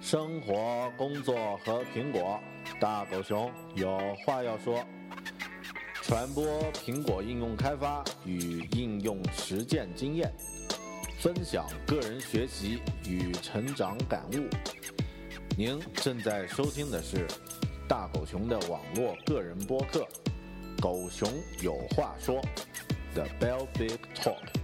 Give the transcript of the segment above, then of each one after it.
生活、工作和苹果，大狗熊有话要说。传播苹果应用开发与应用实践经验，分享个人学习与成长感悟。您正在收听的是大狗熊的网络个人播客《狗熊有话说》The Bell Big Talk。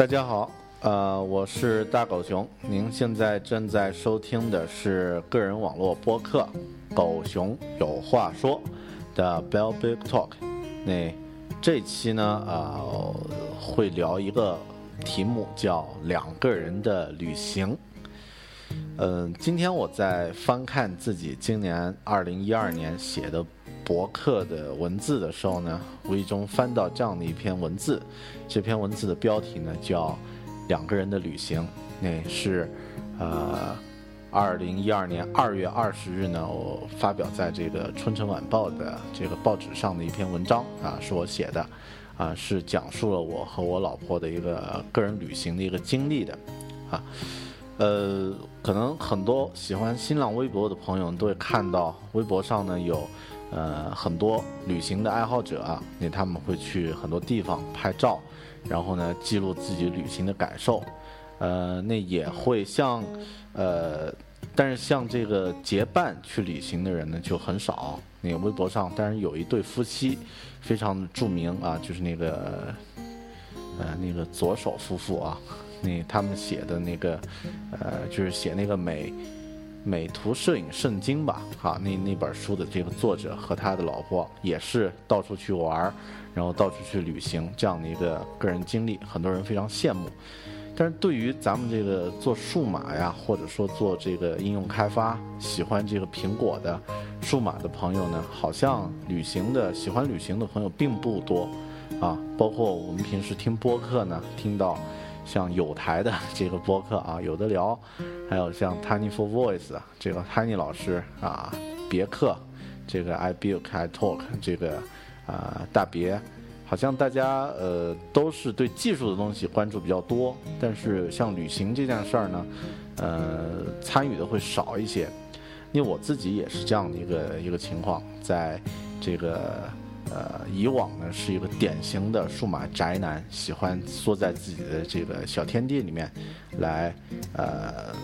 大家好，呃，我是大狗熊。您现在正在收听的是个人网络播客《狗熊有话说》的 Bell Big Talk。那这期呢，呃，会聊一个题目，叫两个人的旅行。嗯，今天我在翻看自己今年二零一二年写的。博客的文字的时候呢，无意中翻到这样的一篇文字，这篇文字的标题呢叫《两个人的旅行》，那是呃二零一二年二月二十日呢，我发表在这个《春城晚报》的这个报纸上的一篇文章啊，是我写的，啊，是讲述了我和我老婆的一个个人旅行的一个经历的，啊，呃，可能很多喜欢新浪微博的朋友都会看到微博上呢有。呃，很多旅行的爱好者啊，那他们会去很多地方拍照，然后呢记录自己旅行的感受。呃，那也会像，呃，但是像这个结伴去旅行的人呢就很少。那个微博上，当然有一对夫妻，非常著名啊，就是那个，呃，那个左手夫妇啊，那他们写的那个，呃，就是写那个美。美图摄影圣经吧，哈，那那本书的这个作者和他的老婆也是到处去玩，然后到处去旅行这样的一个个人经历，很多人非常羡慕。但是对于咱们这个做数码呀，或者说做这个应用开发，喜欢这个苹果的数码的朋友呢，好像旅行的喜欢旅行的朋友并不多啊。包括我们平时听播客呢，听到。像有台的这个播客啊，有的聊，还有像 Tiny for Voice 这个 Tiny 老师啊，别克这个 I Build I Talk 这个啊大别，好像大家呃都是对技术的东西关注比较多，但是像旅行这件事儿呢，呃参与的会少一些，因为我自己也是这样的一个一个情况，在这个。呃，以往呢是一个典型的数码宅男，喜欢缩在自己的这个小天地里面，来呃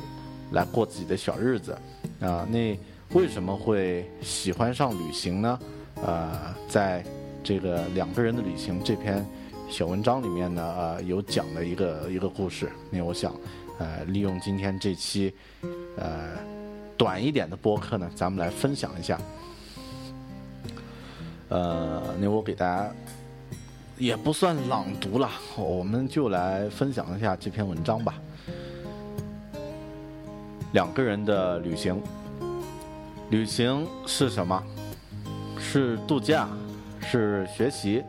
来过自己的小日子啊。那为什么会喜欢上旅行呢？呃，在这个两个人的旅行这篇小文章里面呢，呃，有讲了一个一个故事。那我想，呃，利用今天这期呃短一点的播客呢，咱们来分享一下。呃，那我给大家也不算朗读了，我们就来分享一下这篇文章吧。两个人的旅行，旅行是什么？是度假？是学习？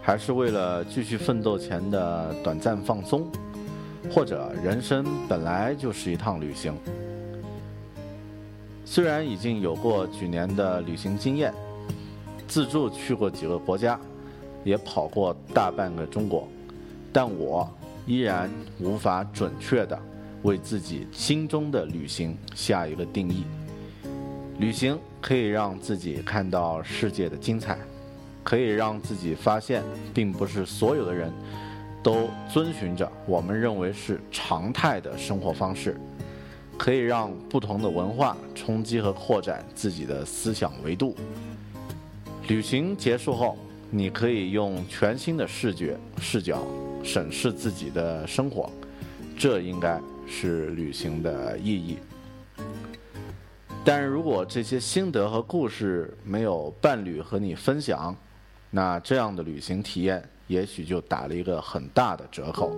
还是为了继续奋斗前的短暂放松？或者人生本来就是一趟旅行？虽然已经有过几年的旅行经验。自助去过几个国家，也跑过大半个中国，但我依然无法准确的为自己心中的旅行下一个定义。旅行可以让自己看到世界的精彩，可以让自己发现，并不是所有的人都遵循着我们认为是常态的生活方式，可以让不同的文化冲击和扩展自己的思想维度。旅行结束后，你可以用全新的视觉视角审视自己的生活，这应该是旅行的意义。但如果这些心得和故事没有伴侣和你分享，那这样的旅行体验也许就打了一个很大的折扣。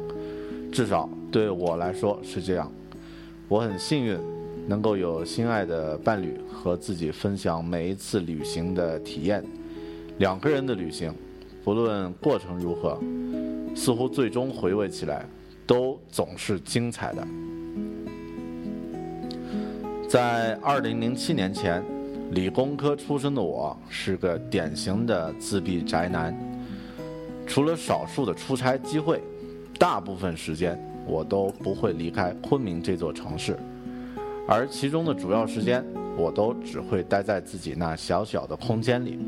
至少对我来说是这样。我很幸运，能够有心爱的伴侣和自己分享每一次旅行的体验。两个人的旅行，不论过程如何，似乎最终回味起来，都总是精彩的。在二零零七年前，理工科出身的我是个典型的自闭宅男。除了少数的出差机会，大部分时间我都不会离开昆明这座城市，而其中的主要时间，我都只会待在自己那小小的空间里。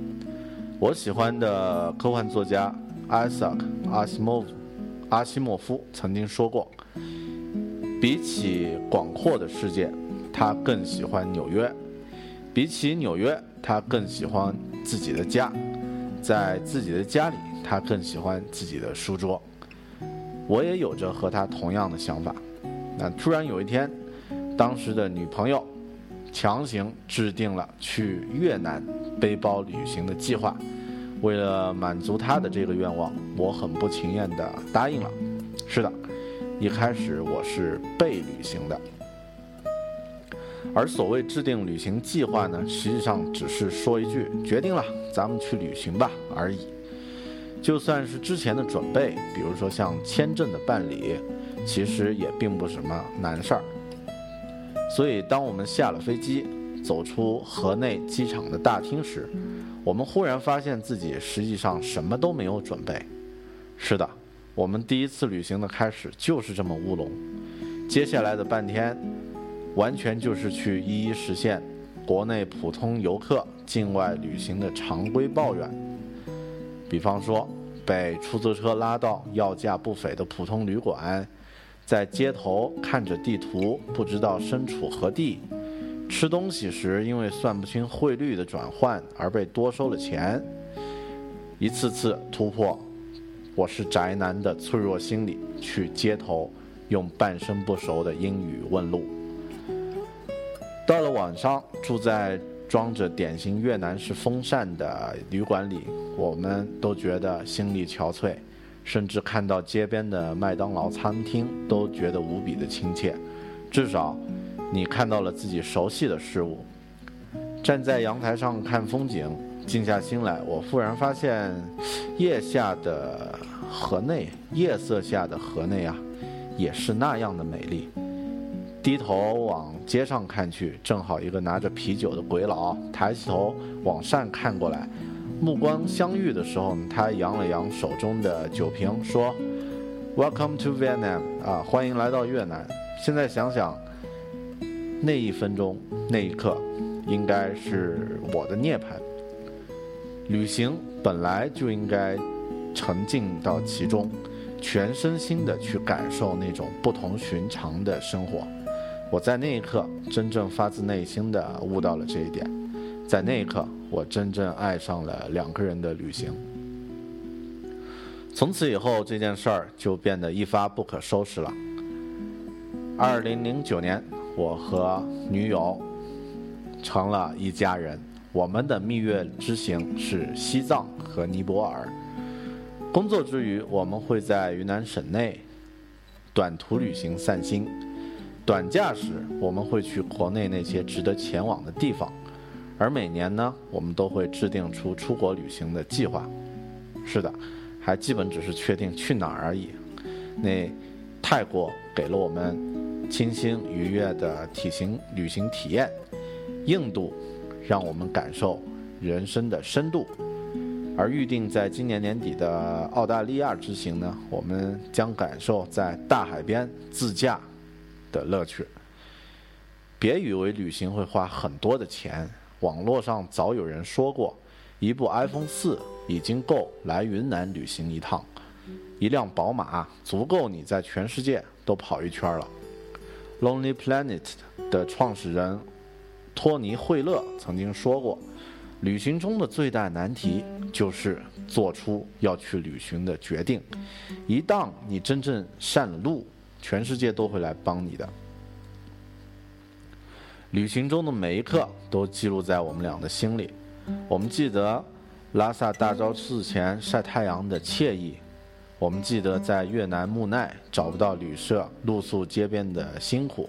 我喜欢的科幻作家艾萨克·阿西莫夫阿西莫夫曾经说过：“比起广阔的世界。”他更喜欢纽约，比起纽约，他更喜欢自己的家，在自己的家里，他更喜欢自己的书桌。我也有着和他同样的想法。那突然有一天，当时的女朋友强行制定了去越南背包旅行的计划，为了满足他的这个愿望，我很不情愿地答应了。是的，一开始我是被旅行的。而所谓制定旅行计划呢，实际上只是说一句“决定了，咱们去旅行吧”而已。就算是之前的准备，比如说像签证的办理，其实也并不什么难事儿。所以，当我们下了飞机，走出河内机场的大厅时，我们忽然发现自己实际上什么都没有准备。是的，我们第一次旅行的开始就是这么乌龙。接下来的半天。完全就是去一一实现国内普通游客境外旅行的常规抱怨，比方说被出租车拉到要价不菲的普通旅馆，在街头看着地图不知道身处何地，吃东西时因为算不清汇率的转换而被多收了钱，一次次突破我是宅男的脆弱心理，去街头用半生不熟的英语问路。到了晚上，住在装着典型越南式风扇的旅馆里，我们都觉得心力憔悴，甚至看到街边的麦当劳餐厅都觉得无比的亲切。至少，你看到了自己熟悉的事物。站在阳台上看风景，静下心来，我忽然发现，夜下的河内，夜色下的河内啊，也是那样的美丽。低头往街上看去，正好一个拿着啤酒的鬼佬抬起头往上看过来，目光相遇的时候，他扬了扬手中的酒瓶，说：“Welcome to Vietnam，啊，欢迎来到越南。”现在想想，那一分钟，那一刻，应该是我的涅槃。旅行本来就应该沉浸到其中，全身心的去感受那种不同寻常的生活。我在那一刻真正发自内心的悟到了这一点，在那一刻，我真正爱上了两个人的旅行。从此以后，这件事儿就变得一发不可收拾了。二零零九年，我和女友成了一家人。我们的蜜月之行是西藏和尼泊尔。工作之余，我们会在云南省内短途旅行散心。短假时，我们会去国内那些值得前往的地方，而每年呢，我们都会制定出出国旅行的计划。是的，还基本只是确定去哪儿而已。那泰国给了我们清新愉悦的体型旅行体验，印度让我们感受人生的深度，而预定在今年年底的澳大利亚之行呢，我们将感受在大海边自驾。的乐趣。别以为旅行会花很多的钱，网络上早有人说过，一部 iPhone 四已经够来云南旅行一趟，一辆宝马足够你在全世界都跑一圈了。Lonely Planet 的创始人托尼·惠勒曾经说过：“旅行中的最大难题就是做出要去旅行的决定。一旦你真正上了路，全世界都会来帮你的。”旅行中的每一刻都记录在我们俩的心里。我们记得拉萨大昭寺前晒太阳的惬意，我们记得在越南木奈找不到旅社露宿街边的辛苦，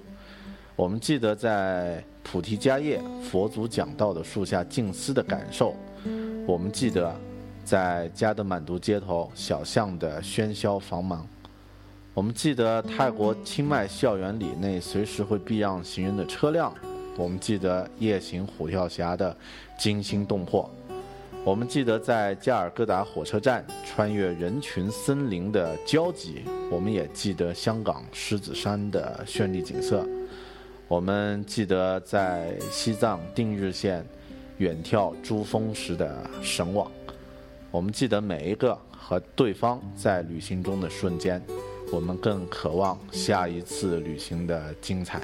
我们记得在菩提迦叶佛祖讲道的树下静思的感受，我们记得在加德满都街头小巷的喧嚣繁忙，我们记得泰国清迈校园里那随时会避让行人的车辆。我们记得夜行虎跳峡的惊心动魄，我们记得在加尔各答火车站穿越人群森林的交集，我们也记得香港狮子山的绚丽景色，我们记得在西藏定日县远眺珠峰时的神往，我们记得每一个和对方在旅行中的瞬间，我们更渴望下一次旅行的精彩。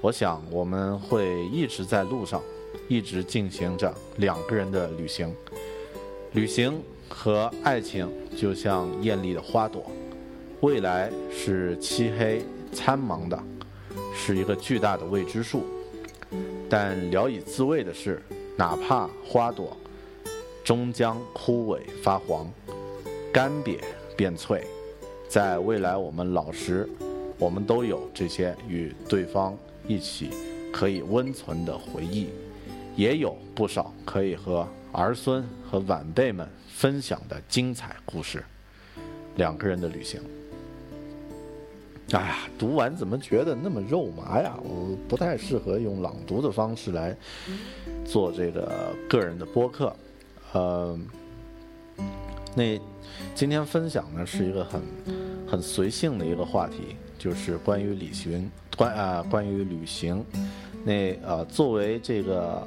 我想我们会一直在路上，一直进行着两个人的旅行。旅行和爱情就像艳丽的花朵，未来是漆黑苍茫的，是一个巨大的未知数。但聊以自慰的是，哪怕花朵终将枯萎发黄、干瘪变脆，在未来我们老时，我们都有这些与对方。一起可以温存的回忆，也有不少可以和儿孙和晚辈们分享的精彩故事。两个人的旅行，哎呀，读完怎么觉得那么肉麻呀？我不太适合用朗读的方式来做这个个人的播客。呃，那今天分享呢是一个很很随性的一个话题，就是关于旅行。关啊，关于旅行，那呃，作为这个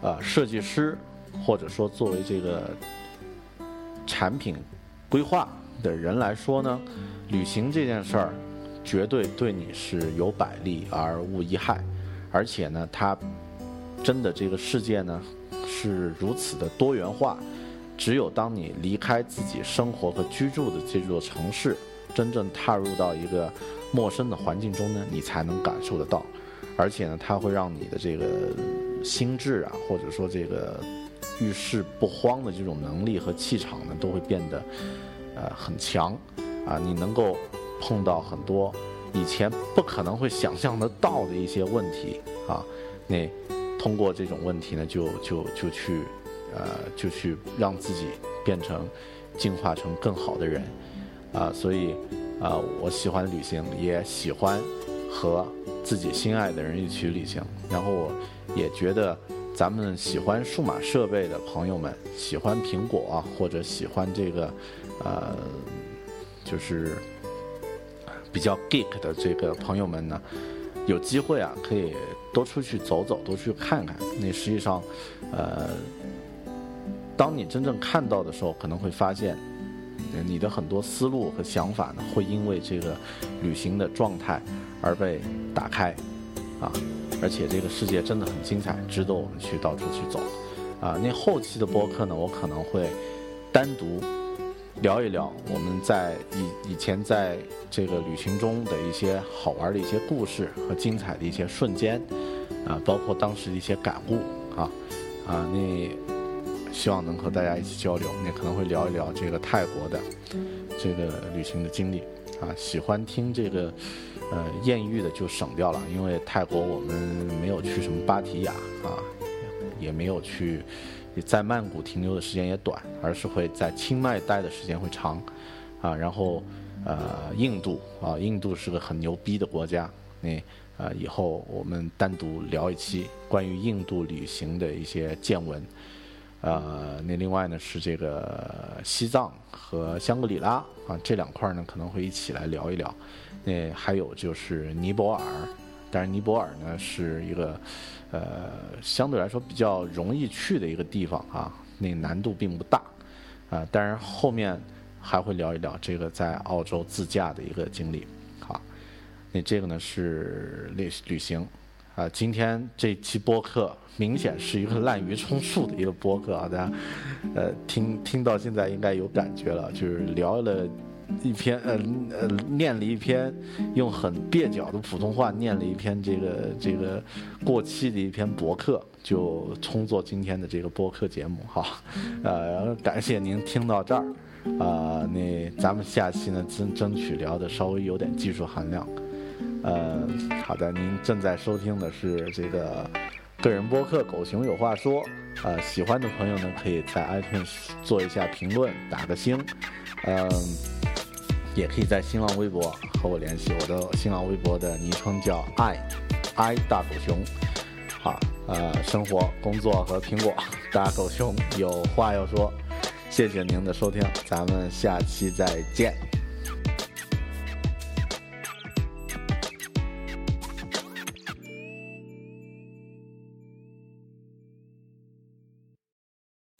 呃设计师，或者说作为这个产品规划的人来说呢，旅行这件事儿绝对对你是有百利而无一害，而且呢，它真的这个世界呢是如此的多元化，只有当你离开自己生活和居住的这座城市，真正踏入到一个。陌生的环境中呢，你才能感受得到，而且呢，它会让你的这个心智啊，或者说这个遇事不慌的这种能力和气场呢，都会变得呃很强啊。你能够碰到很多以前不可能会想象得到的一些问题啊，那通过这种问题呢，就就就去呃就去让自己变成进化成更好的人啊，所以。啊，我喜欢旅行，也喜欢和自己心爱的人一起旅行。然后我也觉得，咱们喜欢数码设备的朋友们，喜欢苹果或者喜欢这个，呃，就是比较 geek 的这个朋友们呢，有机会啊，可以多出去走走，多去看看。那实际上，呃，当你真正看到的时候，可能会发现。你的很多思路和想法呢，会因为这个旅行的状态而被打开，啊，而且这个世界真的很精彩，值得我们去到处去走，啊，那后期的播客呢，我可能会单独聊一聊我们在以以前在这个旅行中的一些好玩的一些故事和精彩的一些瞬间，啊，包括当时的一些感悟，啊，啊，那。希望能和大家一起交流，那可能会聊一聊这个泰国的这个旅行的经历啊。喜欢听这个呃艳遇的就省掉了，因为泰国我们没有去什么芭提雅啊，也没有去在曼谷停留的时间也短，而是会在清迈待的时间会长啊。然后呃印度啊，印度是个很牛逼的国家，那呃以后我们单独聊一期关于印度旅行的一些见闻。呃，那另外呢是这个西藏和香格里拉啊，这两块呢可能会一起来聊一聊。那还有就是尼泊尔，但是尼泊尔呢是一个呃相对来说比较容易去的一个地方啊，那难度并不大，啊，当然后面还会聊一聊这个在澳洲自驾的一个经历。好，那这个呢是旅旅行，啊，今天这期播客明显是一个滥竽充数的一个播客啊，大家呃听听到现在应该有感觉了，就是聊了。一篇呃呃念了一篇用很蹩脚的普通话念了一篇这个这个过期的一篇博客，就充作今天的这个播客节目哈，呃感谢您听到这儿，啊那咱们下期呢争争取聊的稍微有点技术含量，呃好的，您正在收听的是这个个人播客《狗熊有话说》，呃喜欢的朋友呢可以在 iTunes 做一下评论，打个星，嗯。也可以在新浪微博和我联系，我的新浪微博的昵称叫爱爱大狗熊，好，呃，生活、工作和苹果，大狗熊有话要说，谢谢您的收听，咱们下期再见。